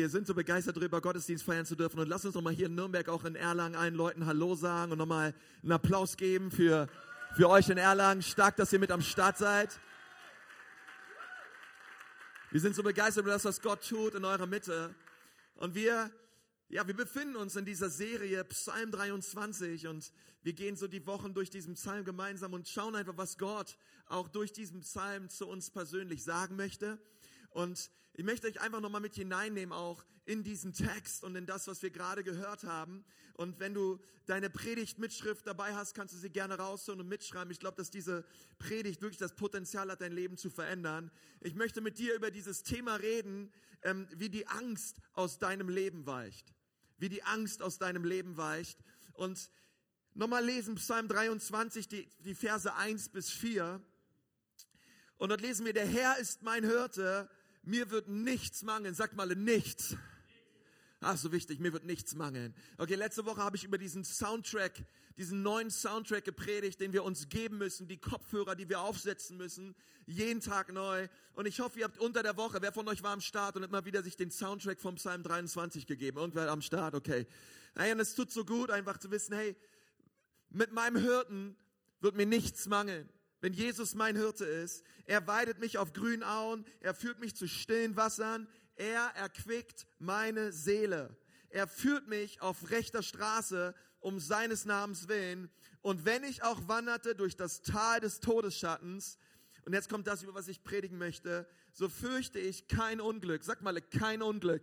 Wir sind so begeistert darüber, Gottesdienst feiern zu dürfen. Und lass uns doch mal hier in Nürnberg, auch in Erlangen, allen Leuten Hallo sagen und nochmal einen Applaus geben für, für euch in Erlangen. Stark, dass ihr mit am Start seid. Wir sind so begeistert über das, was Gott tut in eurer Mitte. Und wir, ja, wir befinden uns in dieser Serie Psalm 23 und wir gehen so die Wochen durch diesen Psalm gemeinsam und schauen einfach, was Gott auch durch diesen Psalm zu uns persönlich sagen möchte. Und ich möchte euch einfach nochmal mit hineinnehmen, auch in diesen Text und in das, was wir gerade gehört haben. Und wenn du deine Predigt-Mitschrift dabei hast, kannst du sie gerne rausholen und mitschreiben. Ich glaube, dass diese Predigt wirklich das Potenzial hat, dein Leben zu verändern. Ich möchte mit dir über dieses Thema reden, ähm, wie die Angst aus deinem Leben weicht. Wie die Angst aus deinem Leben weicht. Und nochmal lesen Psalm 23, die, die Verse 1 bis 4. Und dort lesen wir, der Herr ist mein Hirte, mir wird nichts mangeln. Sag mal nichts. Ach, so wichtig, mir wird nichts mangeln. Okay, letzte Woche habe ich über diesen Soundtrack, diesen neuen Soundtrack gepredigt, den wir uns geben müssen, die Kopfhörer, die wir aufsetzen müssen, jeden Tag neu. Und ich hoffe, ihr habt unter der Woche, wer von euch war am Start und hat mal wieder sich den Soundtrack vom Psalm 23 gegeben? Irgendwer am Start, okay. Naja, und es tut so gut, einfach zu wissen, hey, mit meinem Hirten wird mir nichts mangeln wenn Jesus mein Hirte ist. Er weidet mich auf grünen Auen, er führt mich zu stillen Wassern, er erquickt meine Seele. Er führt mich auf rechter Straße um seines Namens willen. Und wenn ich auch wanderte durch das Tal des Todesschattens, und jetzt kommt das, über was ich predigen möchte, so fürchte ich kein Unglück. Sag mal, kein Unglück.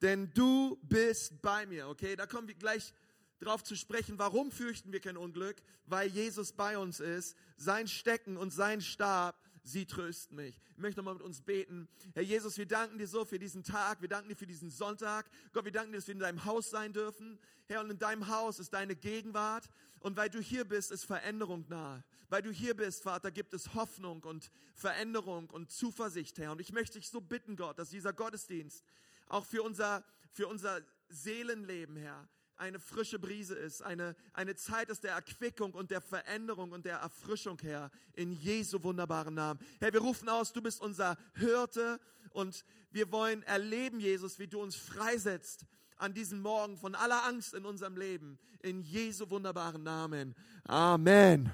Denn du bist bei mir, okay? Da kommen wir gleich darauf zu sprechen, warum fürchten wir kein Unglück? Weil Jesus bei uns ist, sein Stecken und sein Stab, sie trösten mich. Ich möchte nochmal mit uns beten. Herr Jesus, wir danken dir so für diesen Tag, wir danken dir für diesen Sonntag. Gott, wir danken dir, dass wir in deinem Haus sein dürfen. Herr, und in deinem Haus ist deine Gegenwart. Und weil du hier bist, ist Veränderung nahe. Weil du hier bist, Vater, gibt es Hoffnung und Veränderung und Zuversicht, Herr. Und ich möchte dich so bitten, Gott, dass dieser Gottesdienst auch für unser, für unser Seelenleben, Herr, eine frische Brise ist, eine, eine Zeit ist der Erquickung und der Veränderung und der Erfrischung, Herr, in Jesu wunderbaren Namen. Herr, wir rufen aus, du bist unser Hirte und wir wollen erleben, Jesus, wie du uns freisetzt an diesem Morgen von aller Angst in unserem Leben, in Jesu wunderbaren Namen. Amen.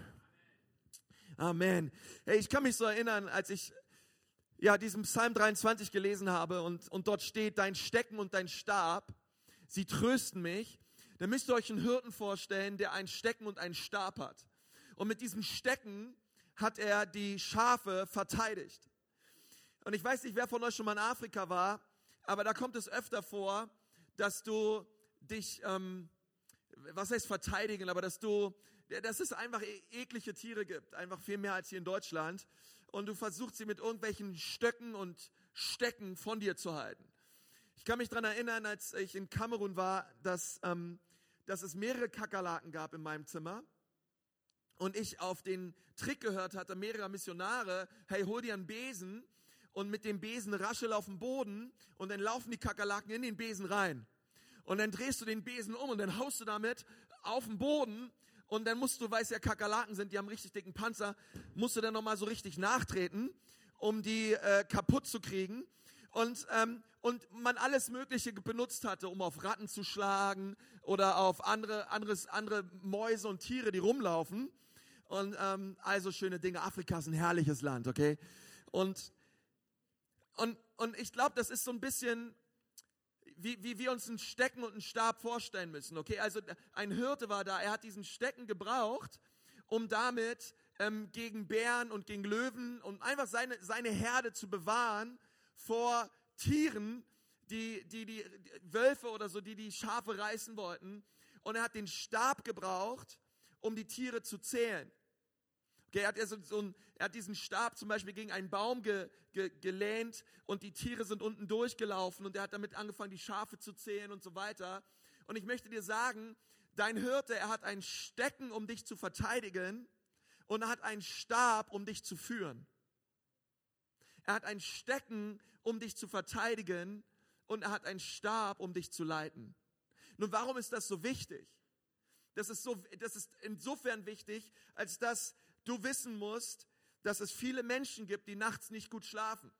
Amen. Hey, ich kann mich so erinnern, als ich ja diesen Psalm 23 gelesen habe und, und dort steht, dein Stecken und dein Stab, sie trösten mich dann müsst ihr euch einen Hirten vorstellen, der ein Stecken und einen Stab hat. Und mit diesem Stecken hat er die Schafe verteidigt. Und ich weiß nicht, wer von euch schon mal in Afrika war, aber da kommt es öfter vor, dass du dich, ähm, was heißt verteidigen, aber dass du, dass es einfach e-, eklige Tiere gibt, einfach viel mehr als hier in Deutschland. Und du versuchst sie mit irgendwelchen Stöcken und Stecken von dir zu halten. Ich kann mich daran erinnern, als ich in Kamerun war, dass, ähm, dass es mehrere Kakerlaken gab in meinem Zimmer und ich auf den Trick gehört hatte, mehrerer Missionare, hey, hol dir einen Besen und mit dem Besen raschel auf den Boden und dann laufen die Kakerlaken in den Besen rein. Und dann drehst du den Besen um und dann haust du damit auf den Boden und dann musst du, weil es ja Kakerlaken sind, die haben richtig dicken Panzer, musst du dann nochmal so richtig nachtreten, um die äh, kaputt zu kriegen und, ähm, und man alles Mögliche benutzt hatte, um auf Ratten zu schlagen oder auf andere, anderes, andere Mäuse und Tiere, die rumlaufen. Und ähm, also schöne Dinge. Afrika ist ein herrliches Land, okay? Und, und, und ich glaube, das ist so ein bisschen, wie, wie wir uns einen Stecken und einen Stab vorstellen müssen, okay? Also ein Hirte war da, er hat diesen Stecken gebraucht, um damit ähm, gegen Bären und gegen Löwen und einfach seine, seine Herde zu bewahren vor Tieren, die, die, die Wölfe oder so, die die Schafe reißen wollten. Und er hat den Stab gebraucht, um die Tiere zu zählen. Okay, er, hat so, so ein, er hat diesen Stab zum Beispiel gegen einen Baum ge, ge, gelehnt und die Tiere sind unten durchgelaufen und er hat damit angefangen, die Schafe zu zählen und so weiter. Und ich möchte dir sagen, dein Hirte, er hat ein Stecken, um dich zu verteidigen und er hat einen Stab, um dich zu führen. Er hat ein Stecken, um dich zu verteidigen und er hat einen Stab, um dich zu leiten. Nun, warum ist das so wichtig? Das ist, so, das ist insofern wichtig, als dass du wissen musst, dass es viele Menschen gibt, die nachts nicht gut schlafen.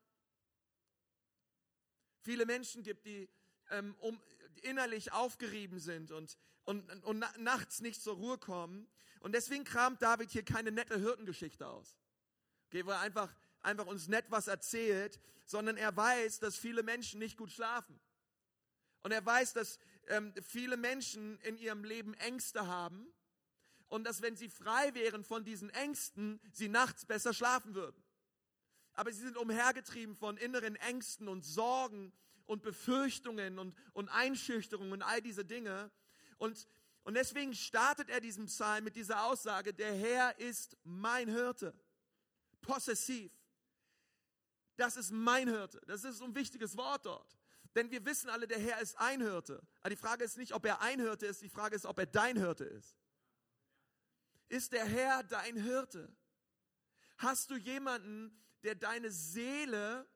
viele Menschen gibt, die ähm, um, innerlich aufgerieben sind und, und, und na, nachts nicht zur Ruhe kommen. Und deswegen kramt David hier keine nette Hirtengeschichte aus. Okay, wo er einfach, einfach uns nett was erzählt, sondern er weiß, dass viele Menschen nicht gut schlafen. Und er weiß, dass ähm, viele Menschen in ihrem Leben Ängste haben und dass wenn sie frei wären von diesen Ängsten, sie nachts besser schlafen würden. Aber sie sind umhergetrieben von inneren Ängsten und Sorgen und Befürchtungen und, und Einschüchterungen und all diese Dinge. Und, und deswegen startet er diesen Psalm mit dieser Aussage, der Herr ist mein Hirte. Possessiv. Das ist mein Hirte. Das ist ein wichtiges Wort dort. Denn wir wissen alle, der Herr ist ein Hirte. Aber die Frage ist nicht, ob er ein Hirte ist, die Frage ist, ob er dein Hirte ist. Ist der Herr dein Hirte? Hast du jemanden, der deine Seele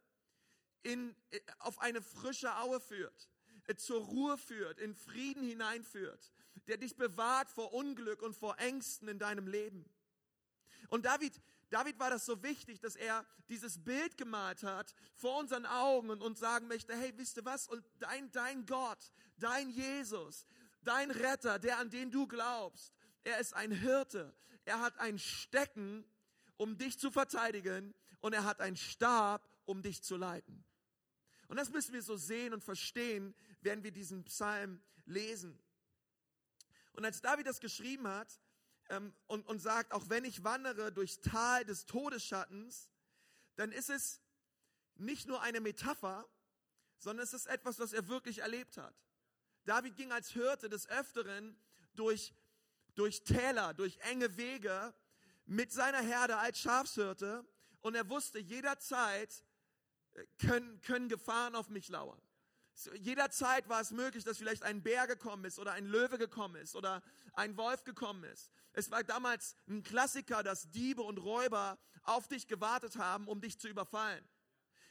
in, auf eine frische Aue führt, zur Ruhe führt, in Frieden hineinführt, der dich bewahrt vor Unglück und vor Ängsten in deinem Leben. Und David, David war das so wichtig, dass er dieses Bild gemalt hat vor unseren Augen und uns sagen möchte, hey, wisst ihr was? Und dein, dein Gott, dein Jesus, dein Retter, der an den du glaubst, er ist ein Hirte. Er hat ein Stecken, um dich zu verteidigen und er hat einen Stab, um dich zu leiten. Und das müssen wir so sehen und verstehen, wenn wir diesen Psalm lesen. Und als David das geschrieben hat ähm, und, und sagt, auch wenn ich wandere durchs Tal des Todesschattens, dann ist es nicht nur eine Metapher, sondern es ist etwas, was er wirklich erlebt hat. David ging als Hirte des Öfteren durch, durch Täler, durch enge Wege mit seiner Herde als Schafshirte und er wusste jederzeit, können, können Gefahren auf mich lauern. Jederzeit war es möglich, dass vielleicht ein Bär gekommen ist oder ein Löwe gekommen ist oder ein Wolf gekommen ist. Es war damals ein Klassiker, dass Diebe und Räuber auf dich gewartet haben, um dich zu überfallen.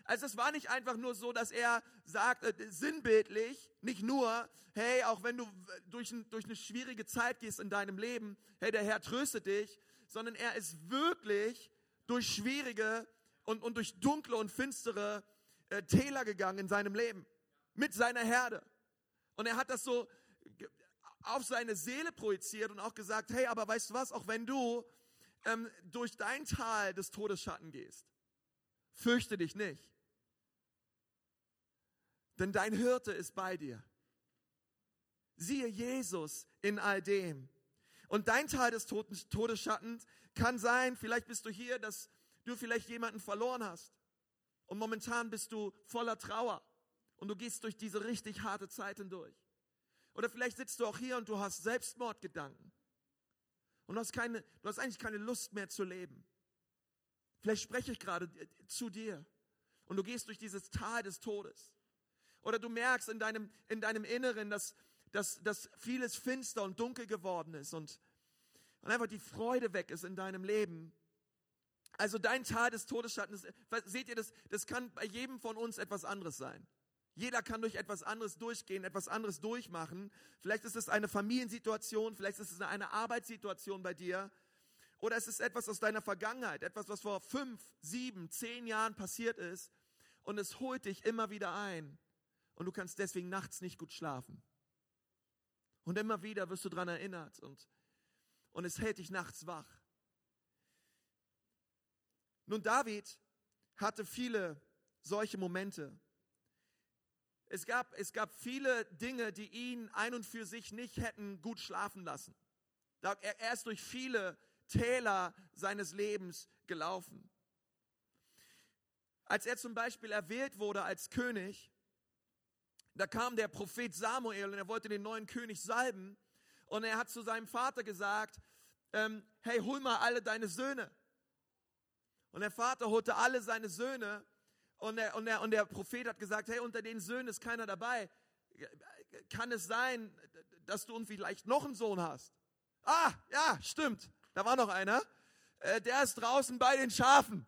Also es war nicht einfach nur so, dass er sagt, äh, sinnbildlich, nicht nur, hey, auch wenn du durch, ein, durch eine schwierige Zeit gehst in deinem Leben, hey, der Herr tröstet dich, sondern er ist wirklich durch schwierige und, und durch dunkle und finstere äh, Täler gegangen in seinem Leben mit seiner Herde. Und er hat das so auf seine Seele projiziert und auch gesagt, hey, aber weißt du was, auch wenn du ähm, durch dein Tal des Todesschatten gehst, fürchte dich nicht. Denn dein Hirte ist bei dir. Siehe Jesus in all dem. Und dein Tal des Todesschattens kann sein, vielleicht bist du hier, dass du vielleicht jemanden verloren hast und momentan bist du voller Trauer und du gehst durch diese richtig harte Zeit hindurch. Oder vielleicht sitzt du auch hier und du hast Selbstmordgedanken und du hast, keine, du hast eigentlich keine Lust mehr zu leben. Vielleicht spreche ich gerade zu dir und du gehst durch dieses Tal des Todes. Oder du merkst in deinem, in deinem Inneren, dass, dass, dass vieles finster und dunkel geworden ist und, und einfach die Freude weg ist in deinem Leben. Also dein Tal des Todesschattens, seht ihr das, das kann bei jedem von uns etwas anderes sein. Jeder kann durch etwas anderes durchgehen, etwas anderes durchmachen. Vielleicht ist es eine Familiensituation, vielleicht ist es eine Arbeitssituation bei dir. Oder es ist etwas aus deiner Vergangenheit, etwas, was vor fünf, sieben, zehn Jahren passiert ist. Und es holt dich immer wieder ein. Und du kannst deswegen nachts nicht gut schlafen. Und immer wieder wirst du daran erinnert und, und es hält dich nachts wach. Nun, David hatte viele solche Momente. Es gab, es gab viele Dinge, die ihn ein und für sich nicht hätten gut schlafen lassen. Er ist durch viele Täler seines Lebens gelaufen. Als er zum Beispiel erwählt wurde als König, da kam der Prophet Samuel und er wollte den neuen König salben und er hat zu seinem Vater gesagt, ähm, hey, hol mal alle deine Söhne. Und der Vater holte alle seine Söhne und der, und, der, und der Prophet hat gesagt, hey, unter den Söhnen ist keiner dabei. Kann es sein, dass du vielleicht noch einen Sohn hast? Ah, ja, stimmt. Da war noch einer. Äh, der ist draußen bei den Schafen.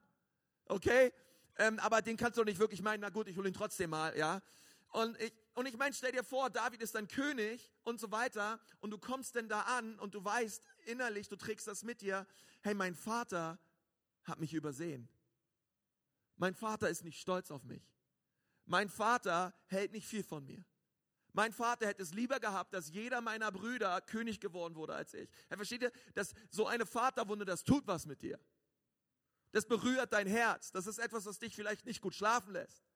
Okay? Ähm, aber den kannst du nicht wirklich meinen. Na gut, ich hole ihn trotzdem mal, ja. Und ich, und ich meine, stell dir vor, David ist dein König und so weiter. Und du kommst denn da an und du weißt innerlich, du trägst das mit dir. Hey, mein Vater hat mich übersehen. Mein Vater ist nicht stolz auf mich. mein Vater hält nicht viel von mir. Mein Vater hätte es lieber gehabt, dass jeder meiner Brüder König geworden wurde als ich. Er versteht ihr, dass so eine Vaterwunde, das tut was mit dir. Das berührt dein Herz. Das ist etwas, was dich vielleicht nicht gut schlafen lässt.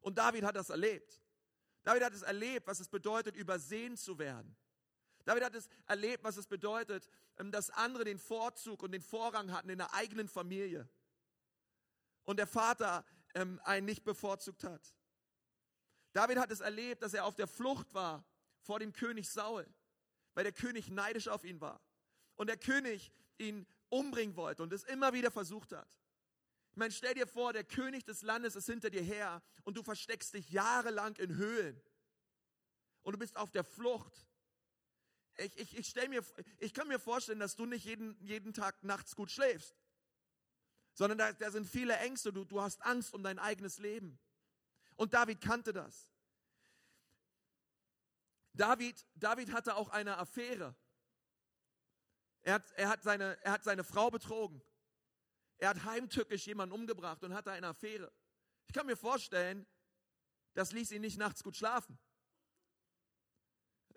Und David hat das erlebt. David hat es erlebt, was es bedeutet, übersehen zu werden. David hat es erlebt, was es bedeutet, ähm, dass andere den Vorzug und den Vorrang hatten in der eigenen Familie. Und der Vater ähm, einen nicht bevorzugt hat. David hat es erlebt, dass er auf der Flucht war vor dem König Saul, weil der König neidisch auf ihn war. Und der König ihn umbringen wollte und es immer wieder versucht hat. Ich meine, stell dir vor, der König des Landes ist hinter dir her und du versteckst dich jahrelang in Höhlen. Und du bist auf der Flucht. Ich, ich, ich, stell mir, ich kann mir vorstellen, dass du nicht jeden, jeden Tag nachts gut schläfst, sondern da, da sind viele Ängste. Du, du hast Angst um dein eigenes Leben. Und David kannte das. David, David hatte auch eine Affäre. Er hat, er, hat seine, er hat seine Frau betrogen. Er hat heimtückisch jemanden umgebracht und hatte eine Affäre. Ich kann mir vorstellen, das ließ ihn nicht nachts gut schlafen.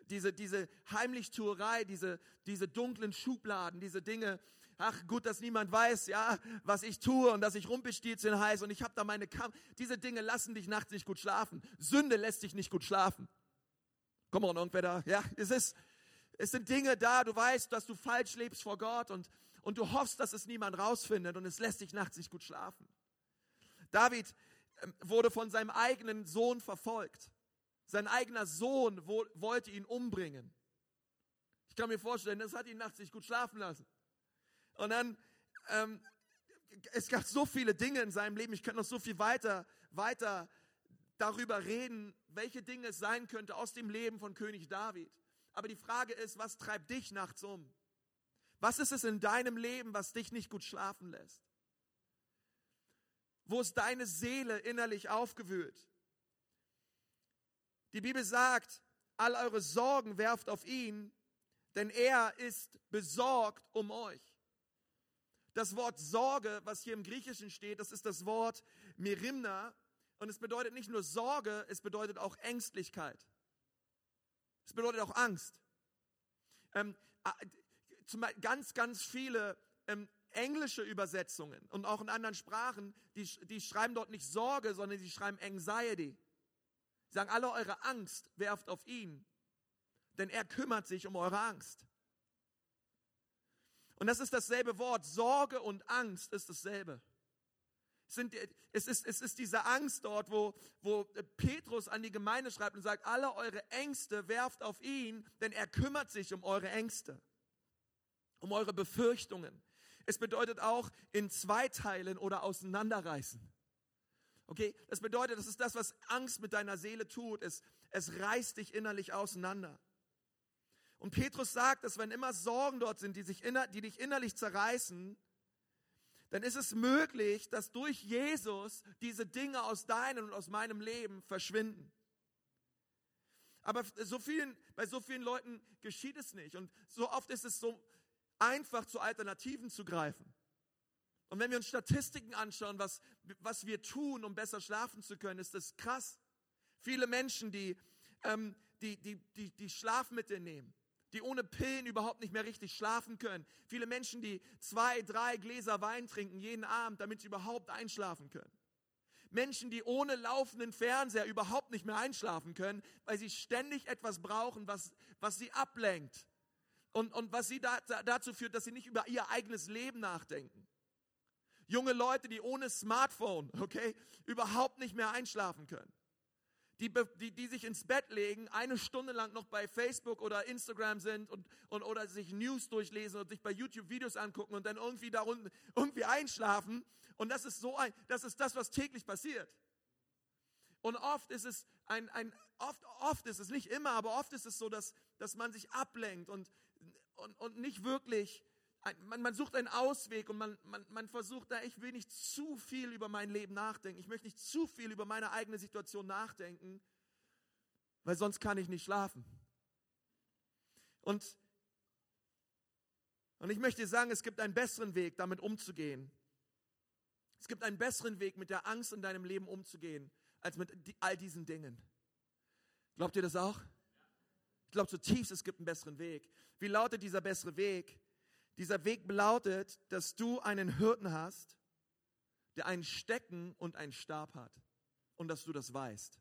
Diese, diese Heimlichtuerei, diese, diese dunklen Schubladen, diese Dinge, ach gut, dass niemand weiß, ja, was ich tue und dass ich Rumpelstilzchen heiße und ich habe da meine Kampf. Diese Dinge lassen dich nachts nicht gut schlafen. Sünde lässt dich nicht gut schlafen. Komm mal, irgendwer da? Ja, es ist, es sind Dinge da, du weißt, dass du falsch lebst vor Gott und, und du hoffst, dass es niemand rausfindet und es lässt dich nachts nicht gut schlafen. David ähm, wurde von seinem eigenen Sohn verfolgt. Sein eigener Sohn wollte ihn umbringen. Ich kann mir vorstellen, das hat ihn nachts nicht gut schlafen lassen. Und dann, ähm, es gab so viele Dinge in seinem Leben, ich könnte noch so viel weiter, weiter darüber reden, welche Dinge es sein könnte aus dem Leben von König David. Aber die Frage ist, was treibt dich nachts um? Was ist es in deinem Leben, was dich nicht gut schlafen lässt? Wo ist deine Seele innerlich aufgewühlt? Die Bibel sagt, all eure Sorgen werft auf ihn, denn er ist besorgt um euch. Das Wort Sorge, was hier im Griechischen steht, das ist das Wort Merimna und es bedeutet nicht nur Sorge, es bedeutet auch Ängstlichkeit. Es bedeutet auch Angst. Ähm, ganz, ganz viele ähm, englische Übersetzungen und auch in anderen Sprachen, die, die schreiben dort nicht Sorge, sondern sie schreiben Anxiety. Sie sagen, alle eure Angst werft auf ihn, denn er kümmert sich um eure Angst. Und das ist dasselbe Wort. Sorge und Angst ist dasselbe sind, es, ist, es ist diese Angst dort, wo, wo Petrus an die Gemeinde schreibt und sagt, alle eure Ängste werft auf ihn, denn er kümmert sich um eure Ängste, um eure Befürchtungen. Es bedeutet auch in Zweiteilen oder auseinanderreißen. Okay, das bedeutet, das ist das, was Angst mit deiner Seele tut. Es, es reißt dich innerlich auseinander. Und Petrus sagt, dass wenn immer Sorgen dort sind, die, sich inner, die dich innerlich zerreißen, dann ist es möglich, dass durch Jesus diese Dinge aus deinem und aus meinem Leben verschwinden. Aber so vielen, bei so vielen Leuten geschieht es nicht. Und so oft ist es so einfach, zu Alternativen zu greifen. Und wenn wir uns Statistiken anschauen, was, was wir tun, um besser schlafen zu können, ist das krass. Viele Menschen, die, ähm, die, die, die, die Schlafmittel nehmen, die ohne Pillen überhaupt nicht mehr richtig schlafen können. Viele Menschen, die zwei, drei Gläser Wein trinken jeden Abend, damit sie überhaupt einschlafen können. Menschen, die ohne laufenden Fernseher überhaupt nicht mehr einschlafen können, weil sie ständig etwas brauchen, was, was sie ablenkt und, und was sie da, dazu führt, dass sie nicht über ihr eigenes Leben nachdenken. Junge Leute, die ohne Smartphone, okay, überhaupt nicht mehr einschlafen können die, die, die sich ins Bett legen, eine Stunde lang noch bei Facebook oder Instagram sind und, und oder sich News durchlesen und sich bei YouTube Videos angucken und dann irgendwie darunter irgendwie einschlafen. Und das ist so ein, das ist das, was täglich passiert. Und oft ist es ein, ein oft, oft ist es nicht immer, aber oft ist es so, dass, dass man sich ablenkt und, und, und nicht wirklich man, man sucht einen Ausweg und man, man, man versucht da, ich will nicht zu viel über mein Leben nachdenken. Ich möchte nicht zu viel über meine eigene Situation nachdenken, weil sonst kann ich nicht schlafen. Und, und ich möchte sagen, es gibt einen besseren Weg, damit umzugehen. Es gibt einen besseren Weg, mit der Angst in deinem Leben umzugehen, als mit all diesen Dingen. Glaubt ihr das auch? Ich glaube zutiefst, es gibt einen besseren Weg. Wie lautet dieser bessere Weg? Dieser Weg lautet, dass du einen Hirten hast, der einen Stecken und einen Stab hat. Und dass du das weißt.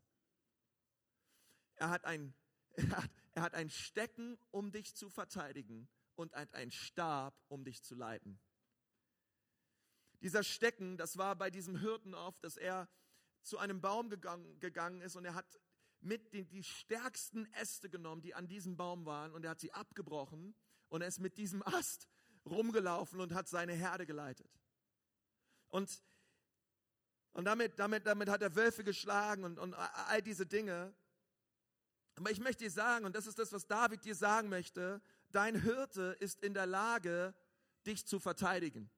Er hat ein, er hat, er hat ein Stecken, um dich zu verteidigen und hat einen Stab, um dich zu leiten. Dieser Stecken, das war bei diesem Hirten oft, dass er zu einem Baum gegangen, gegangen ist und er hat mit den, die stärksten Äste genommen, die an diesem Baum waren und er hat sie abgebrochen und er ist mit diesem Ast rumgelaufen und hat seine Herde geleitet. Und, und damit, damit, damit hat er Wölfe geschlagen und, und all diese Dinge. Aber ich möchte dir sagen, und das ist das, was David dir sagen möchte, dein Hirte ist in der Lage, dich zu verteidigen.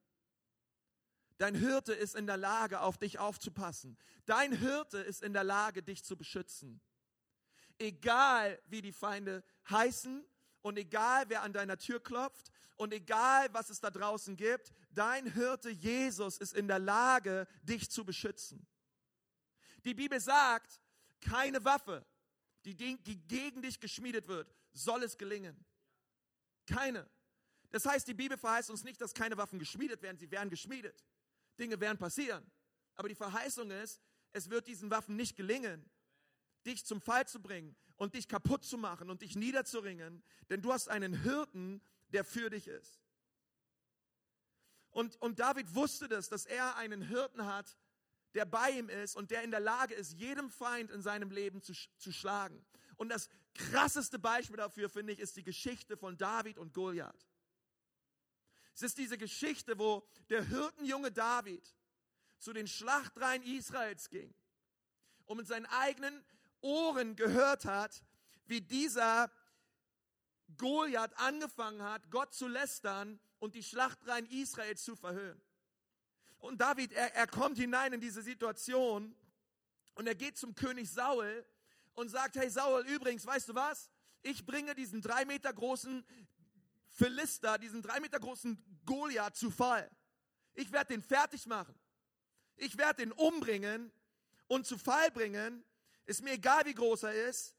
Dein Hirte ist in der Lage, auf dich aufzupassen. Dein Hirte ist in der Lage, dich zu beschützen. Egal wie die Feinde heißen und egal wer an deiner Tür klopft und egal was es da draußen gibt, dein Hirte Jesus ist in der Lage, dich zu beschützen. Die Bibel sagt, keine Waffe, die, gegen dich geschmiedet wird, soll es gelingen. Keine. Das heißt, die Bibel verheißt uns nicht, dass keine Waffen geschmiedet werden, sie werden geschmiedet. Dinge werden passieren. Aber die Verheißung ist, es wird diesen Waffen nicht gelingen, dich zum Fall zu bringen und dich kaputt zu machen und dich niederzuringen, denn du hast einen Hirten, der für dich ist. Und, und David wusste das, dass er einen Hirten hat, der bei ihm ist und der in der Lage ist, jedem Feind in seinem Leben zu, zu schlagen. Und das krasseste Beispiel dafür, finde ich, ist die Geschichte von David und Goliath. Es ist diese Geschichte, wo der Hirtenjunge David zu den Schlachtreihen Israels ging und mit seinen eigenen Ohren gehört hat, wie dieser Goliath angefangen hat, Gott zu lästern und die Schlachtreihen Israels zu verhöhnen. Und David, er, er kommt hinein in diese Situation und er geht zum König Saul und sagt, hey Saul, übrigens, weißt du was? Ich bringe diesen drei Meter großen Philister, diesen drei Meter großen Goliath zu Fall. Ich werde den fertig machen. Ich werde den umbringen und zu Fall bringen. Ist mir egal, wie groß er ist.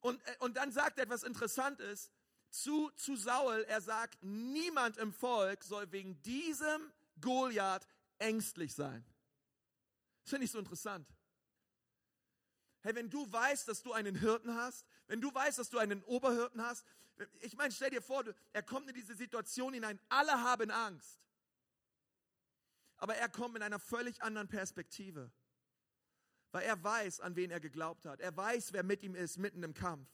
Und, äh, und dann sagt er etwas Interessantes zu, zu Saul. Er sagt, niemand im Volk soll wegen diesem Goliath ängstlich sein. Das finde ich so interessant. Hey, wenn du weißt, dass du einen Hirten hast, wenn du weißt, dass du einen Oberhirten hast, ich meine, stell dir vor, er kommt in diese Situation hinein, alle haben Angst. Aber er kommt mit einer völlig anderen Perspektive. Weil er weiß, an wen er geglaubt hat. Er weiß, wer mit ihm ist, mitten im Kampf.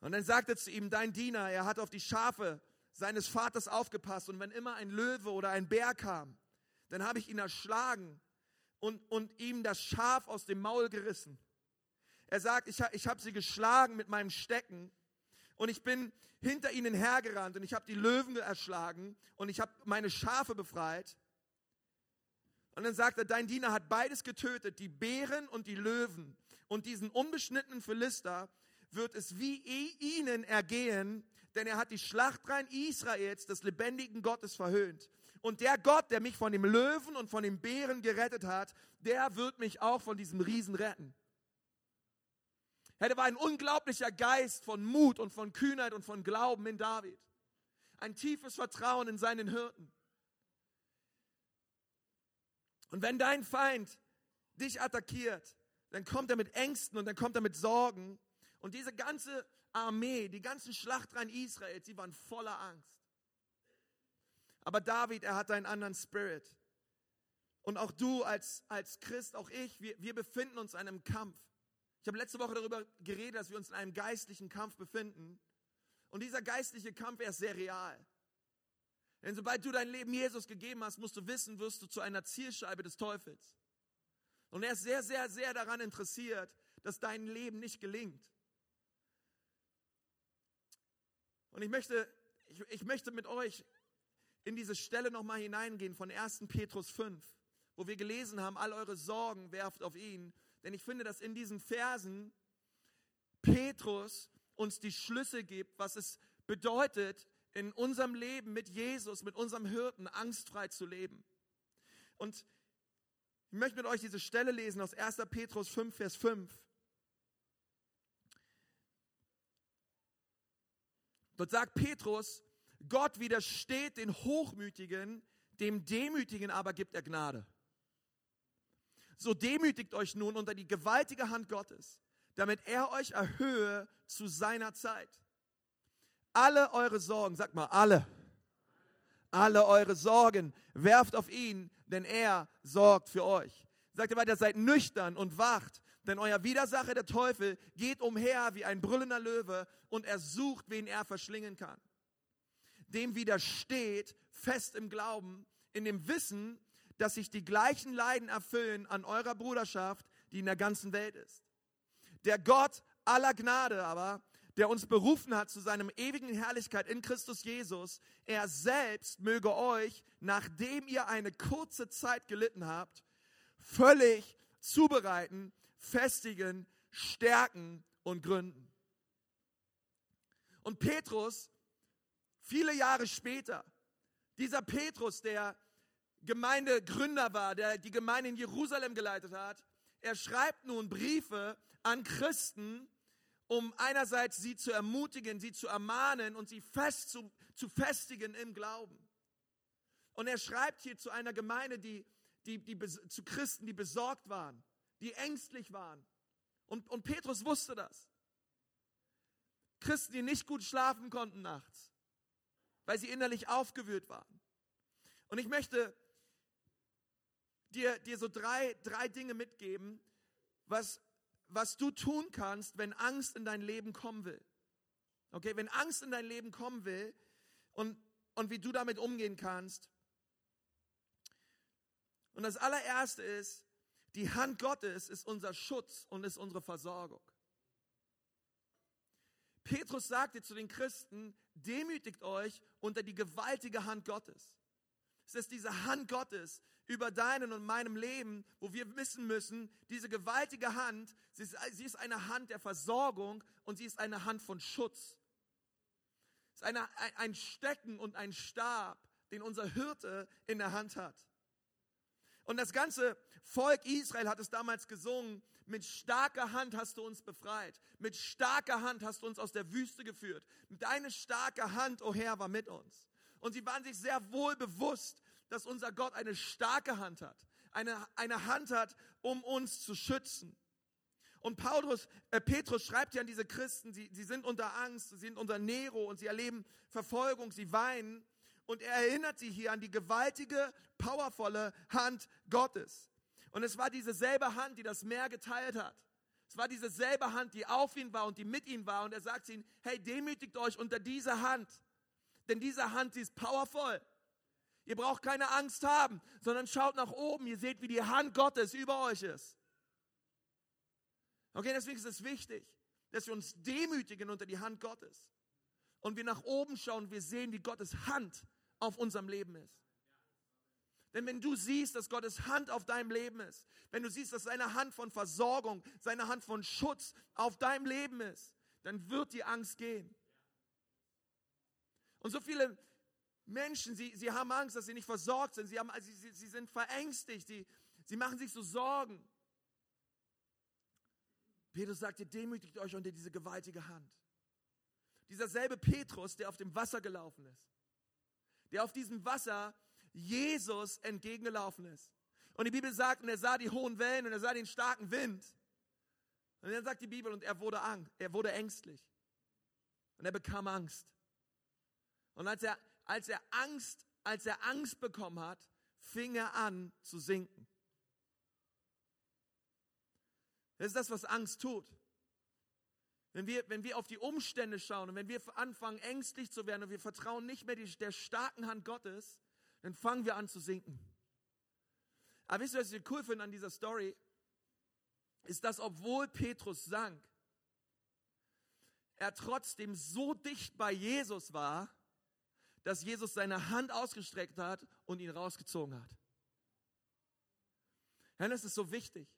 Und dann sagt er zu ihm, dein Diener, er hat auf die Schafe seines Vaters aufgepasst. Und wenn immer ein Löwe oder ein Bär kam, dann habe ich ihn erschlagen und, und ihm das Schaf aus dem Maul gerissen. Er sagt, ich, ich habe sie geschlagen mit meinem Stecken und ich bin hinter ihnen hergerannt und ich habe die Löwen erschlagen und ich habe meine Schafe befreit. Und dann sagt er, dein Diener hat beides getötet, die Bären und die Löwen. Und diesen unbeschnittenen Philister wird es wie ihnen ergehen, denn er hat die Schlachtreihen Israels, des lebendigen Gottes, verhöhnt. Und der Gott, der mich von dem Löwen und von dem Bären gerettet hat, der wird mich auch von diesem Riesen retten. Da war ein unglaublicher Geist von Mut und von Kühnheit und von Glauben in David. Ein tiefes Vertrauen in seinen Hirten. Und wenn dein Feind dich attackiert, dann kommt er mit Ängsten und dann kommt er mit Sorgen. Und diese ganze Armee, die ganzen Schlachtreihen Israels, sie waren voller Angst. Aber David, er hatte einen anderen Spirit. Und auch du als, als Christ, auch ich, wir, wir befinden uns in einem Kampf. Ich habe letzte Woche darüber geredet, dass wir uns in einem geistlichen Kampf befinden. Und dieser geistliche Kampf, er ist sehr real. Denn sobald du dein Leben Jesus gegeben hast, musst du wissen, wirst du zu einer Zielscheibe des Teufels. Und er ist sehr, sehr, sehr daran interessiert, dass dein Leben nicht gelingt. Und ich möchte, ich, ich möchte mit euch in diese Stelle nochmal hineingehen von 1. Petrus 5, wo wir gelesen haben, all eure Sorgen werft auf ihn. Denn ich finde, dass in diesen Versen Petrus uns die Schlüsse gibt, was es bedeutet, in unserem Leben mit Jesus, mit unserem Hirten angstfrei zu leben. Und Ich möchte mit euch diese Stelle lesen aus 1. Petrus 5, Vers 5. Dort sagt Petrus, Gott widersteht den Hochmütigen, dem Demütigen aber gibt er Gnade. So demütigt euch nun unter die gewaltige Hand Gottes, damit er euch erhöhe zu seiner Zeit. Alle eure Sorgen, sag mal, alle, alle eure Sorgen werft auf ihn, denn er sorgt für euch. Sagt er weiter, seid nüchtern und wacht, denn euer Widersacher, der Teufel, geht umher wie ein brüllender Löwe und er sucht, wen er verschlingen kann. Dem widersteht fest im Glauben, in dem Wissen, dass sich die gleichen Leiden erfüllen an eurer Bruderschaft, die in der ganzen Welt ist. Der Gott aller Gnade aber, der uns berufen hat zu seinem ewigen Herrlichkeit in Christus Jesus, er selbst möge euch, nachdem ihr eine kurze Zeit gelitten habt, völlig zubereiten, festigen, stärken und gründen. Und Petrus, viele Jahre später, dieser Petrus, der Gemeindegründer war, der die Gemeinde in Jerusalem geleitet hat, er schreibt nun Briefe an Christen, um einerseits sie zu ermutigen, sie zu ermahnen und sie fest zu, zu festigen im Glauben. Und er schreibt hier zu einer Gemeinde, die, die, die, zu Christen, die besorgt waren, die ängstlich waren. Und, und Petrus wusste das. Christen, die nicht gut schlafen konnten nachts, weil sie innerlich aufgewühlt waren. Und ich möchte dir, dir so drei, drei Dinge mitgeben, was, was du tun kannst, wenn Angst in dein Leben kommen will. Okay, wenn Angst in dein Leben kommen will und, und wie du damit umgehen kannst. Und das allererste ist, die Hand Gottes ist unser Schutz und ist unsere Versorgung. Petrus sagte zu den Christen, demütigt euch unter die gewaltige Hand Gottes. Es ist diese Hand Gottes über deinem und meinem Leben, wo wir wissen müssen, diese gewaltige Hand, sie ist, eine Hand der Versorgung und sie ist eine Hand von Schutz. Es ist eine, ein Stecken und ein Stab, den unser Hirte in der Hand hat. Und das ganze Volk Israel hat es damals gesungen, mit starker Hand hast du uns befreit. Mit starker Hand hast du uns aus der Wüste geführt. Deine starke Hand, o oh Herr, war mit uns. Und sie waren sich sehr wohl bewusst, dass unser Gott eine starke Hand hat. Eine, eine Hand hat, um uns zu schützen. Und Paulus, äh, Petrus schreibt ja an diese Christen, sie, sie sind unter Angst, sie sind unter Nero und sie erleben Verfolgung, sie weinen. Und er erinnert sie hier an die gewaltige, powervolle Hand Gottes. Und es war diese selbe Hand, die das Meer geteilt hat. Es war diese selbe Hand, die auf ihn war und die mit ihm war. Und er sagt ihnen, hey, demütigt euch unter dieser Hand. Denn diese Hand, die ist powerful. Ihr braucht keine Angst haben, sondern schaut nach oben. Ihr seht, wie die Hand Gottes über euch ist. Okay, deswegen ist es wichtig, dass wir uns demütigen unter die Hand Gottes. Und wir nach oben schauen, wir sehen, wie Gottes Hand auf unserem Leben ist. Denn wenn du siehst, dass Gottes Hand auf deinem Leben ist, wenn du siehst, dass seine Hand von Versorgung, seine Hand von Schutz auf deinem Leben ist, dann wird die Angst gehen. Und so viele Menschen, sie, sie haben Angst, dass sie nicht versorgt sind. Sie, haben, sie, sie, sie sind verängstigt. Sie, sie machen sich so Sorgen. Petrus sagt, ihr demütigt euch unter diese gewaltige Hand. Dieser selbe Petrus, der auf dem Wasser gelaufen ist. Der auf diesem Wasser Jesus entgegengelaufen ist. Und die Bibel sagt, und er sah die hohen Wellen und er sah den starken Wind. Und dann sagt die Bibel, und er wurde, ang er wurde ängstlich. Und er bekam Angst. Und als er als er Angst, als er Angst bekommen hat, fing er an zu sinken. Das ist das, was Angst tut. Wenn wir, wenn wir auf die Umstände schauen und wenn wir anfangen, ängstlich zu werden und wir vertrauen nicht mehr der starken Hand Gottes, dann fangen wir an zu sinken. Aber wisst ihr, was ich cool finde an dieser Story? Ist, dass obwohl Petrus sank, er trotzdem so dicht bei Jesus war, dass Jesus seine Hand ausgestreckt hat und ihn rausgezogen hat. Ja, das ist so wichtig.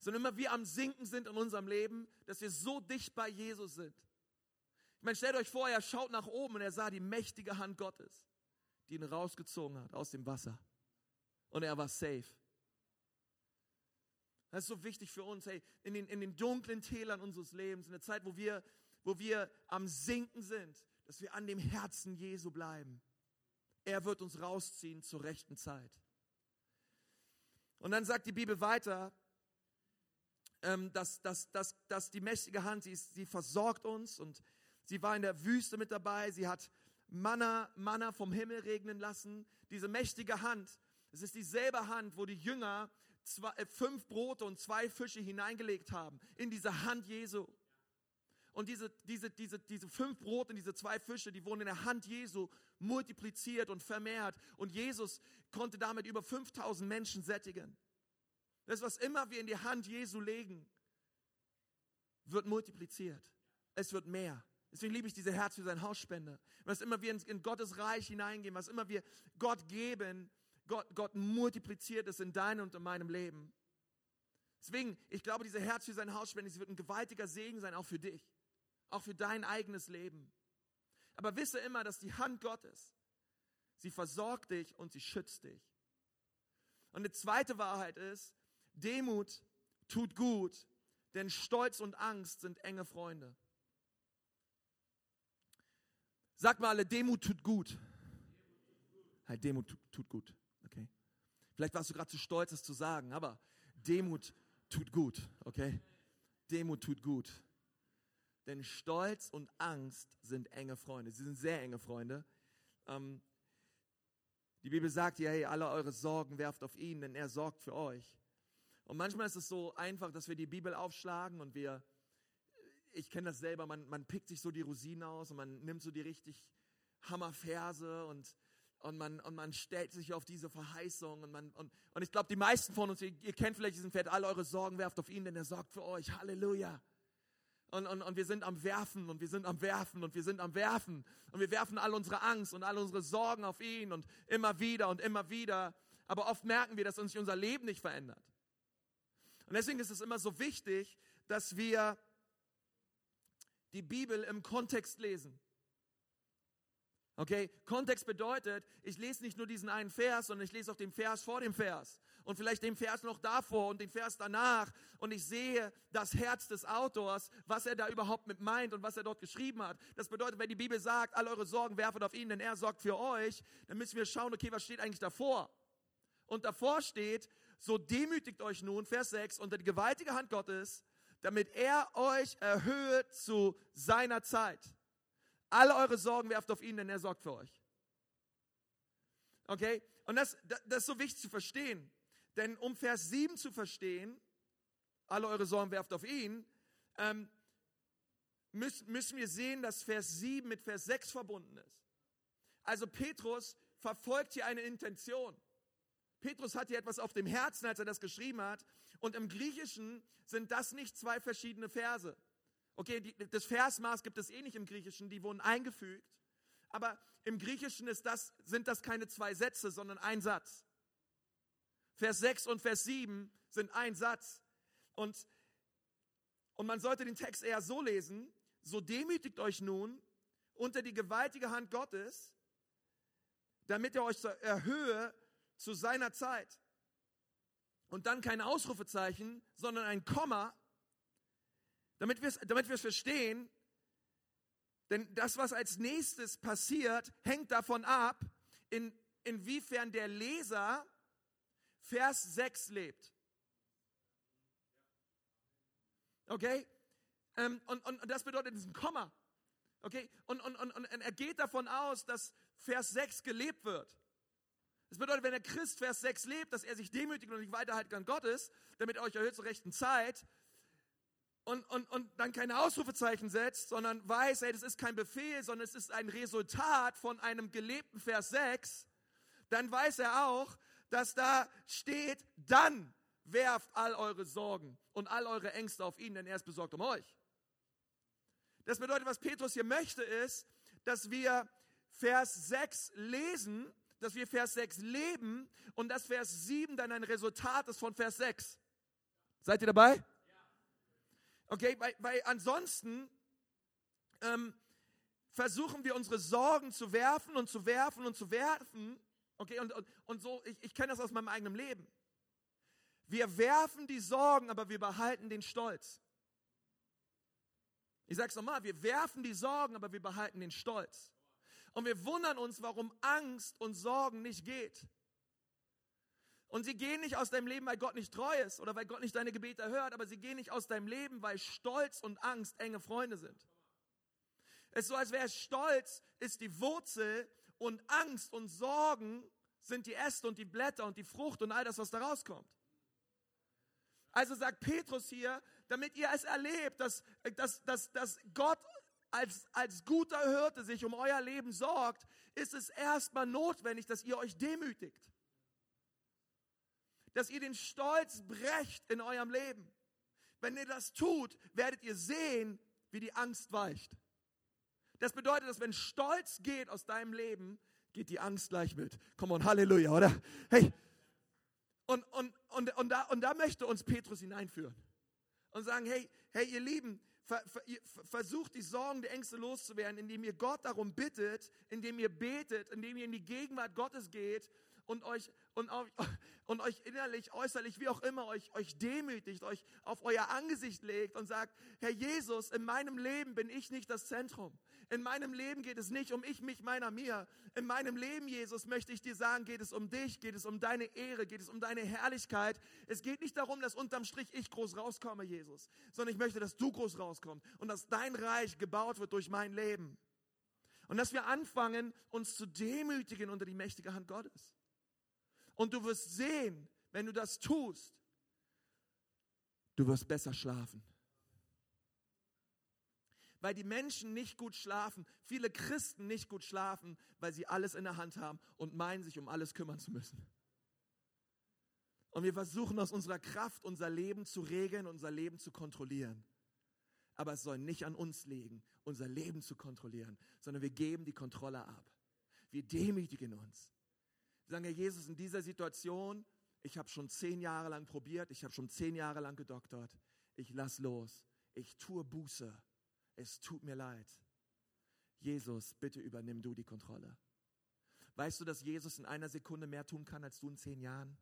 Sondern immer wir am Sinken sind in unserem Leben, dass wir so dicht bei Jesus sind. Ich meine, stellt euch vor, er schaut nach oben und er sah die mächtige Hand Gottes, die ihn rausgezogen hat aus dem Wasser. Und er war safe. Das ist so wichtig für uns, hey, in den, in den dunklen Tälern unseres Lebens, in der Zeit, wo wir, wo wir am Sinken sind, dass wir an dem Herzen Jesu bleiben. Er wird uns rausziehen zur rechten Zeit. Und dann sagt die Bibel weiter, ähm, dass, dass, dass, dass die mächtige Hand, sie, sie versorgt uns und sie war in der Wüste mit dabei, sie hat Manna, Manna vom Himmel regnen lassen. Diese mächtige Hand, es ist dieselbe Hand, wo die Jünger zwei, äh, fünf Brote und zwei Fische hineingelegt haben, in diese Hand Jesu. Und diese, diese, diese, diese fünf Brote und diese zwei Fische, die wurden in der Hand Jesu multipliziert und vermehrt. Und Jesus konnte damit über 5000 Menschen sättigen. Das, was immer wir in die Hand Jesu legen, wird multipliziert. Es wird mehr. Deswegen liebe ich diese Herz für sein Hausspende. Was immer wir in, Gottes Reich hineingehen, was immer wir Gott geben, Gott, Gott multipliziert es in deinem und in meinem Leben. Deswegen, ich glaube, diese Herz für sein Hausspende, sie wird ein gewaltiger Segen sein, auch für dich. Auch für dein eigenes Leben. Aber wisse immer, dass die Hand Gottes, sie versorgt dich und sie schützt dich. Und eine zweite Wahrheit ist, Demut tut gut, denn Stolz und Angst sind enge Freunde. Sag mal alle, Demut tut gut. Halt, Demut tut, gut. Okay. Vielleicht warst du gerade zu stolz, es zu sagen, aber Demut tut gut. Okay. Demut tut gut. Denn Stolz und Angst sind enge Freunde. Sie sind sehr enge Freunde. Ähm, die Bibel sagt ja, hey, alle eure Sorgen werft auf ihn, denn er sorgt für euch. Und manchmal ist es so einfach, dass wir die Bibel aufschlagen und wir, ich kenne das selber, man, man pickt sich so die Rosinen aus und man nimmt so die richtig Hammerverse und, und, man, und man stellt sich auf diese Verheißung und, man, und, und ich glaube, die meisten von uns, ihr, ihr kennt vielleicht diesen Pferd, alle eure Sorgen werft auf ihn, denn er sorgt für euch. Halleluja. Und, und, und wir sind am Werfen und wir sind am Werfen und wir sind am Werfen. Und wir werfen all unsere Angst und all unsere Sorgen auf ihn und immer wieder und immer wieder. Aber oft merken wir, dass uns unser Leben nicht verändert. Und deswegen ist es immer so wichtig, dass wir die Bibel im Kontext lesen. Okay, Kontext bedeutet, ich lese nicht nur diesen einen Vers, sondern ich lese auch den Vers vor dem Vers und vielleicht den Vers noch davor und den Vers danach und ich sehe das Herz des Autors, was er da überhaupt mit meint und was er dort geschrieben hat. Das bedeutet, wenn die Bibel sagt, all eure Sorgen werfet auf ihn, denn er sorgt für euch, dann müssen wir schauen, okay, was steht eigentlich davor? Und davor steht, so demütigt euch nun, Vers 6, unter die gewaltige Hand Gottes, damit er euch erhöht zu seiner Zeit. Alle eure Sorgen werft auf ihn, denn er sorgt für euch. Okay? Und das, das ist so wichtig zu verstehen. Denn um Vers 7 zu verstehen, alle eure Sorgen werft auf ihn, ähm, müssen, müssen wir sehen, dass Vers 7 mit Vers 6 verbunden ist. Also Petrus verfolgt hier eine Intention. Petrus hat hier etwas auf dem Herzen, als er das geschrieben hat. Und im Griechischen sind das nicht zwei verschiedene Verse. Okay, die, das Versmaß gibt es eh nicht im Griechischen, die wurden eingefügt. Aber im Griechischen ist das, sind das keine zwei Sätze, sondern ein Satz. Vers 6 und Vers 7 sind ein Satz. Und, und man sollte den Text eher so lesen, so demütigt euch nun unter die gewaltige Hand Gottes, damit er euch erhöhe zu seiner Zeit. Und dann kein Ausrufezeichen, sondern ein Komma, damit wir es damit verstehen. Denn das, was als nächstes passiert, hängt davon ab, in, inwiefern der Leser Vers 6 lebt. Okay? Ähm, und, und, und das bedeutet diesen Komma. Okay? Und, und, und, und er geht davon aus, dass Vers 6 gelebt wird. Das bedeutet, wenn der Christ Vers 6 lebt, dass er sich demütigt und nicht weiterhalten kann Gottes, damit er euch erhöht zur rechten Zeit und, und, und dann keine Ausrufezeichen setzt, sondern weiß, ey, das ist kein Befehl, sondern es ist ein Resultat von einem gelebten Vers 6, dann weiß er auch, dass da steht, dann werft all eure Sorgen und all eure Ängste auf ihn, denn er ist besorgt um euch. Das bedeutet, was Petrus hier möchte, ist, dass wir Vers 6 lesen dass wir Vers 6 leben und dass Vers 7 dann ein Resultat ist von Vers 6. Seid ihr dabei? Okay, weil, weil ansonsten ähm, versuchen wir unsere Sorgen zu werfen und zu werfen und zu werfen. Okay, und, und, und so, ich, ich kenne das aus meinem eigenen Leben. Wir werfen die Sorgen, aber wir behalten den Stolz. Ich sage es nochmal, wir werfen die Sorgen, aber wir behalten den Stolz. Und wir wundern uns, warum Angst und Sorgen nicht geht. Und sie gehen nicht aus deinem Leben, weil Gott nicht treu ist oder weil Gott nicht deine Gebete hört, aber sie gehen nicht aus deinem Leben, weil Stolz und Angst enge Freunde sind. Es ist so, als wäre Stolz ist die Wurzel und Angst und Sorgen sind die Äste und die Blätter und die Frucht und all das, was da rauskommt. Also sagt Petrus hier, damit ihr es erlebt, dass, dass, dass, dass Gott als, als guter Hirte sich um euer Leben sorgt, ist es erstmal notwendig, dass ihr euch demütigt. Dass ihr den Stolz brecht in eurem Leben. Wenn ihr das tut, werdet ihr sehen, wie die Angst weicht. Das bedeutet, dass wenn Stolz geht aus deinem Leben, geht die Angst gleich mit. Komm on, Halleluja, oder? Hey, und, und, und, und, da, und da möchte uns Petrus hineinführen und sagen, hey, hey, ihr Lieben, versucht die Sorgen, die Ängste loszuwerden, indem ihr Gott darum bittet, indem ihr betet, indem ihr in die Gegenwart Gottes geht und euch, und, und euch innerlich, äußerlich, wie auch immer, euch, euch demütigt, euch auf euer Angesicht legt und sagt, Herr Jesus, in meinem Leben bin ich nicht das Zentrum. In meinem Leben geht es nicht um ich, mich, meiner, mir. In meinem Leben, Jesus, möchte ich dir sagen, geht es um dich, geht es um deine Ehre, geht es um deine Herrlichkeit. Es geht nicht darum, dass unterm Strich ich groß rauskomme, Jesus, sondern ich möchte, dass du groß rauskommst und dass dein Reich gebaut wird durch mein Leben. Und dass wir anfangen, uns zu demütigen unter die mächtige Hand Gottes. Und du wirst sehen, wenn du das tust, du wirst besser schlafen weil die Menschen nicht gut schlafen, viele Christen nicht gut schlafen, weil sie alles in der Hand haben und meinen, sich um alles kümmern zu müssen. Und wir versuchen aus unserer Kraft unser Leben zu regeln, unser Leben zu kontrollieren. Aber es soll nicht an uns liegen, unser Leben zu kontrollieren, sondern wir geben die Kontrolle ab. Wir demütigen uns. Sagen, Herr Jesus, in dieser Situation, ich habe schon zehn Jahre lang probiert, ich habe schon zehn Jahre lang gedoktert. Ich lass los. Ich tue Buße es tut mir leid. Jesus, bitte übernimm du die Kontrolle. Weißt du, dass Jesus in einer Sekunde mehr tun kann als du in zehn Jahren?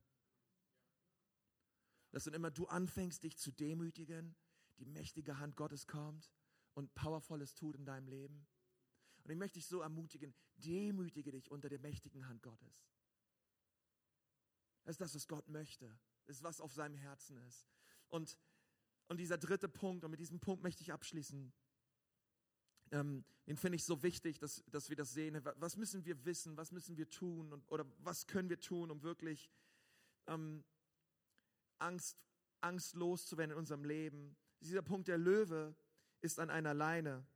Dass dann immer du anfängst, dich zu demütigen, die mächtige Hand Gottes kommt und Powervolles tut in deinem Leben. Und ich möchte dich so ermutigen, demütige dich unter der mächtigen Hand Gottes. Das ist das, was Gott möchte. Das ist, was auf seinem Herzen ist. Und, und dieser dritte Punkt, und mit diesem Punkt möchte ich abschließen, ähm, den finde ich so wichtig, dass, dass wir das sehen. Was müssen wir wissen? Was müssen wir tun? Und, oder was können wir tun, um wirklich ähm, Angst, Angst loszuwerden in unserem Leben? Dieser Punkt, der Löwe ist an einer Leine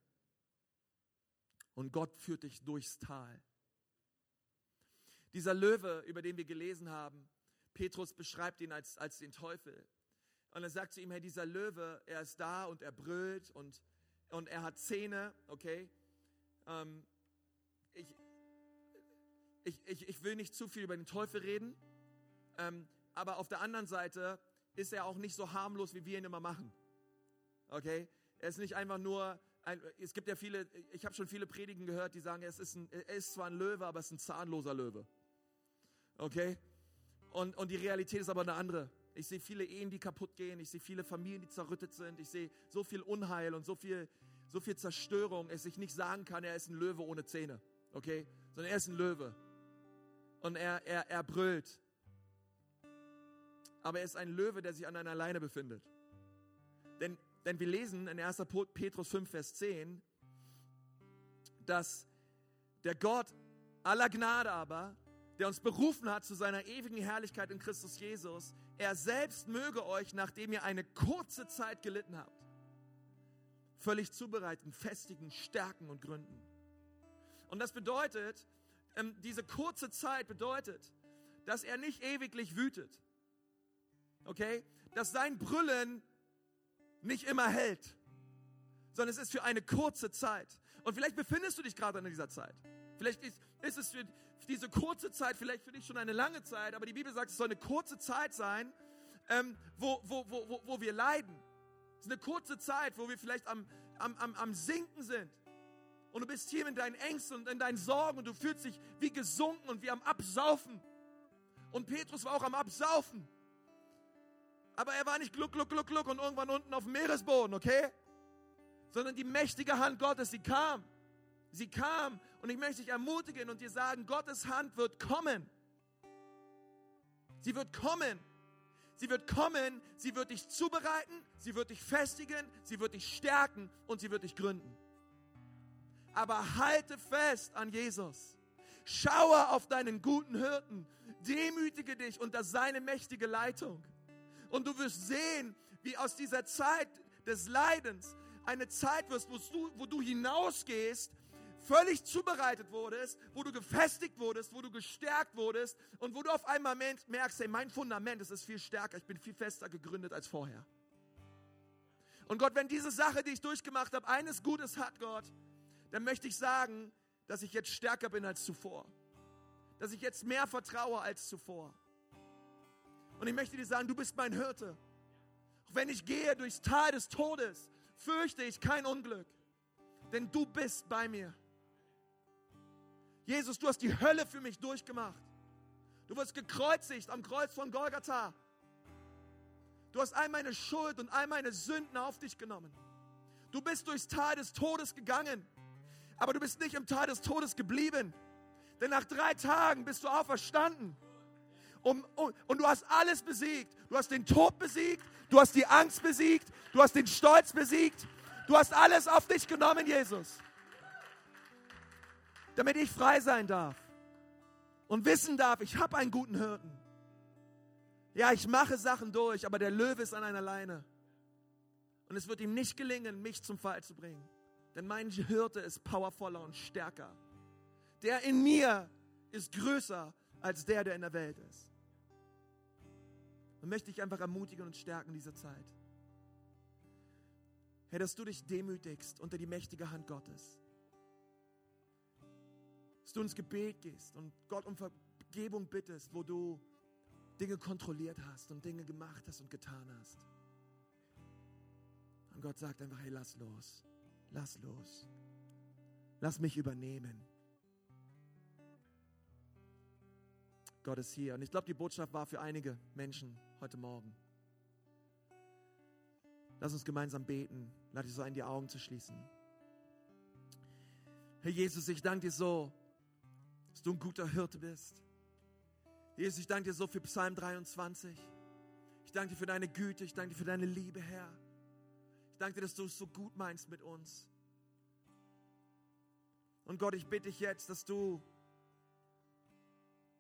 und Gott führt dich durchs Tal. Dieser Löwe, über den wir gelesen haben, Petrus beschreibt ihn als, als den Teufel. Und er sagt zu ihm, hey, dieser Löwe, er ist da und er brüllt und und er hat Zähne, okay? Ähm, ich, ich, ich, ich will nicht zu viel über den Teufel reden, ähm, aber auf der anderen Seite ist er auch nicht so harmlos, wie wir ihn immer machen. Okay? Er ist nicht einfach nur, ein, es gibt ja viele, ich habe schon viele Predigen gehört, die sagen, es ist ein, er ist zwar ein Löwe, aber es ist ein zahnloser Löwe. Okay? Und, und die Realität ist aber eine andere. Ich sehe viele Ehen, die kaputt gehen. Ich sehe viele Familien, die zerrüttet sind. Ich sehe so viel Unheil und so viel, so viel Zerstörung, dass ich nicht sagen kann, er ist ein Löwe ohne Zähne. Okay? Sondern er ist ein Löwe. Und er, er, er brüllt. Aber er ist ein Löwe, der sich an einer Leine befindet. Denn, denn wir lesen in 1. Petrus 5, Vers 10, dass der Gott aller Gnade aber, der uns berufen hat zu seiner ewigen Herrlichkeit in Christus Jesus, er selbst möge euch, nachdem ihr eine kurze Zeit gelitten habt, völlig zubereiten, festigen, stärken und gründen. Und das bedeutet, ähm, diese kurze Zeit bedeutet, dass er nicht ewiglich wütet. Okay? Dass sein Brüllen nicht immer hält, sondern es ist für eine kurze Zeit. Und vielleicht befindest du dich gerade in dieser Zeit. Vielleicht ist, ist es für diese kurze Zeit, vielleicht für dich schon eine lange Zeit, aber die Bibel sagt, es soll eine kurze Zeit sein, ähm, wo, wo, wo, wo wir leiden. Es ist eine kurze Zeit, wo wir vielleicht am, am, am, am Sinken sind. Und du bist hier mit deinen Ängsten und in deinen Sorgen und du fühlst dich wie gesunken und wie am Absaufen. Und Petrus war auch am Absaufen. Aber er war nicht gluck, gluck, gluck, gluck und irgendwann unten auf dem Meeresboden, okay? Sondern die mächtige Hand Gottes, sie kam. Sie kam und ich möchte dich ermutigen und dir sagen, Gottes Hand wird kommen. Sie wird kommen. Sie wird kommen, sie wird dich zubereiten, sie wird dich festigen, sie wird dich stärken und sie wird dich gründen. Aber halte fest an Jesus. Schaue auf deinen guten Hirten. Demütige dich unter seine mächtige Leitung. Und du wirst sehen, wie aus dieser Zeit des Leidens eine Zeit wirst, wo du, wo du hinausgehst völlig zubereitet wurdest, wo du gefestigt wurdest, wo du gestärkt wurdest und wo du auf einmal merkst, hey, mein Fundament ist viel stärker, ich bin viel fester gegründet als vorher. Und Gott, wenn diese Sache, die ich durchgemacht habe, eines Gutes hat, Gott, dann möchte ich sagen, dass ich jetzt stärker bin als zuvor. Dass ich jetzt mehr vertraue als zuvor. Und ich möchte dir sagen, du bist mein Hirte. Auch wenn ich gehe durchs Tal des Todes, fürchte ich kein Unglück, denn du bist bei mir. Jesus, du hast die Hölle für mich durchgemacht. Du wirst gekreuzigt am Kreuz von Golgatha. Du hast all meine Schuld und all meine Sünden auf dich genommen. Du bist durchs Tal des Todes gegangen, aber du bist nicht im Tal des Todes geblieben. Denn nach drei Tagen bist du auferstanden. Und, und, und, du hast alles besiegt. Du hast den Tod besiegt, du hast die Angst besiegt, du hast den Stolz besiegt. Du hast alles auf dich genommen, Jesus damit ich frei sein darf und wissen darf, ich habe einen guten Hirten. Ja, ich mache Sachen durch, aber der Löwe ist an einer Leine. Und es wird ihm nicht gelingen, mich zum Fall zu bringen. Denn mein Hirte ist powervoller und stärker. Der in mir ist größer als der, der in der Welt ist. Und möchte ich einfach ermutigen und stärken in dieser Zeit. Herr, dass du dich demütigst unter die mächtige Hand Gottes dass du ins Gebet gehst und Gott um Vergebung bittest, wo du Dinge kontrolliert hast und Dinge gemacht hast und getan hast. Und Gott sagt einfach, hey, lass los, lass los, lass mich übernehmen. Gott ist hier. Und ich glaube, die Botschaft war für einige Menschen heute Morgen. Lass uns gemeinsam beten. Lass dich so ein, die Augen zu schließen. Herr Jesus, ich danke dir so, dass du ein guter Hirte bist. Jesus, ich danke dir so für Psalm 23. Ich danke dir für deine Güte, ich danke dir für deine Liebe, Herr. Ich danke dir, dass du es so gut meinst mit uns. Und Gott, ich bitte dich jetzt, dass du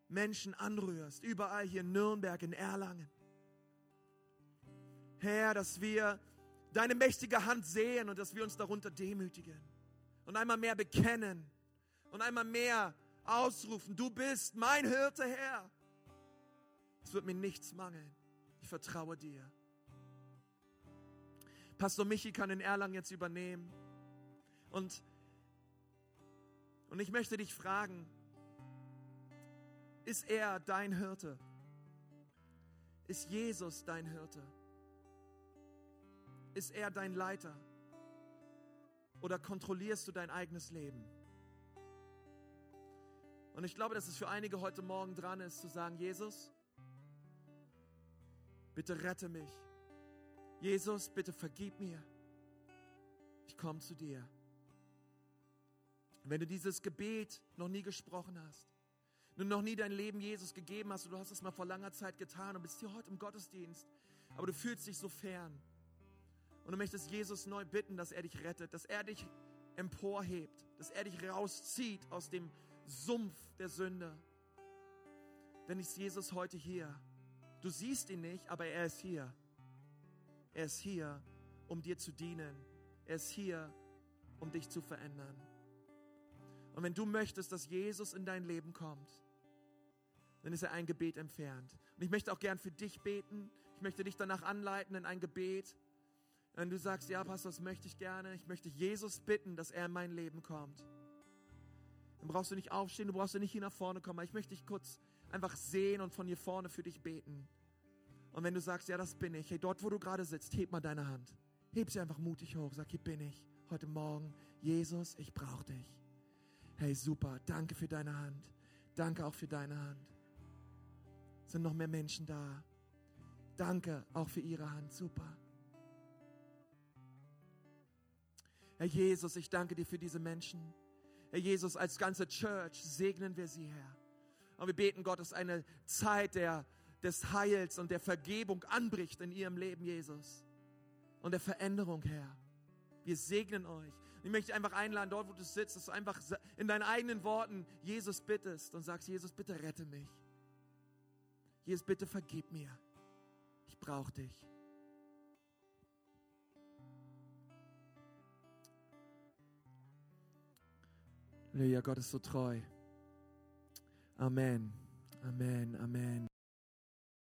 Menschen anrührst, überall hier in Nürnberg, in Erlangen. Herr, dass wir deine mächtige Hand sehen und dass wir uns darunter demütigen und einmal mehr bekennen und einmal mehr ausrufen, du bist mein Hirte, Herr. Es wird mir nichts mangeln. Ich vertraue dir. Pastor Michi kann in Erlangen jetzt übernehmen. Und, und ich möchte dich fragen, ist er dein Hirte? Ist Jesus dein Hirte? Ist er dein Leiter? Oder kontrollierst du dein eigenes Leben? Und ich glaube, dass es für einige heute Morgen dran ist, zu sagen, Jesus, bitte rette mich. Jesus, bitte vergib mir. Ich komme zu dir. Wenn du dieses Gebet noch nie gesprochen hast, du noch nie dein Leben Jesus gegeben hast, und du hast es mal vor langer Zeit getan und bist hier heute im Gottesdienst, aber du fühlst dich so fern und du möchtest Jesus neu bitten, dass er dich rettet, dass er dich emporhebt, dass er dich rauszieht aus dem Sumpf der Sünde. Dann ist Jesus heute hier. Du siehst ihn nicht, aber er ist hier. Er ist hier, um dir zu dienen. Er ist hier, um dich zu verändern. Und wenn du möchtest, dass Jesus in dein Leben kommt, dann ist er ein Gebet entfernt. Und ich möchte auch gern für dich beten. Ich möchte dich danach anleiten in ein Gebet. Wenn du sagst, ja, Pastor, das möchte ich gerne. Ich möchte Jesus bitten, dass er in mein Leben kommt. Dann brauchst du nicht aufstehen, du brauchst nicht hier nach vorne kommen. Ich möchte dich kurz einfach sehen und von hier vorne für dich beten. Und wenn du sagst, ja, das bin ich, hey, dort, wo du gerade sitzt, heb mal deine Hand. Heb sie einfach mutig hoch. Sag, hier bin ich heute Morgen. Jesus, ich brauche dich. Hey, super. Danke für deine Hand. Danke auch für deine Hand. Sind noch mehr Menschen da? Danke auch für ihre Hand. Super. Herr Jesus, ich danke dir für diese Menschen. Herr Jesus, als ganze Church segnen wir sie, Herr. Und wir beten, Gott, dass eine Zeit der, des Heils und der Vergebung anbricht in ihrem Leben, Jesus. Und der Veränderung, Herr. Wir segnen euch. Ich möchte einfach einladen, dort wo du sitzt, dass du einfach in deinen eigenen Worten Jesus bittest und sagst, Jesus, bitte rette mich. Jesus, bitte vergib mir. Ich brauche dich. Halleluja, Gott ist so treu. Amen, Amen, Amen.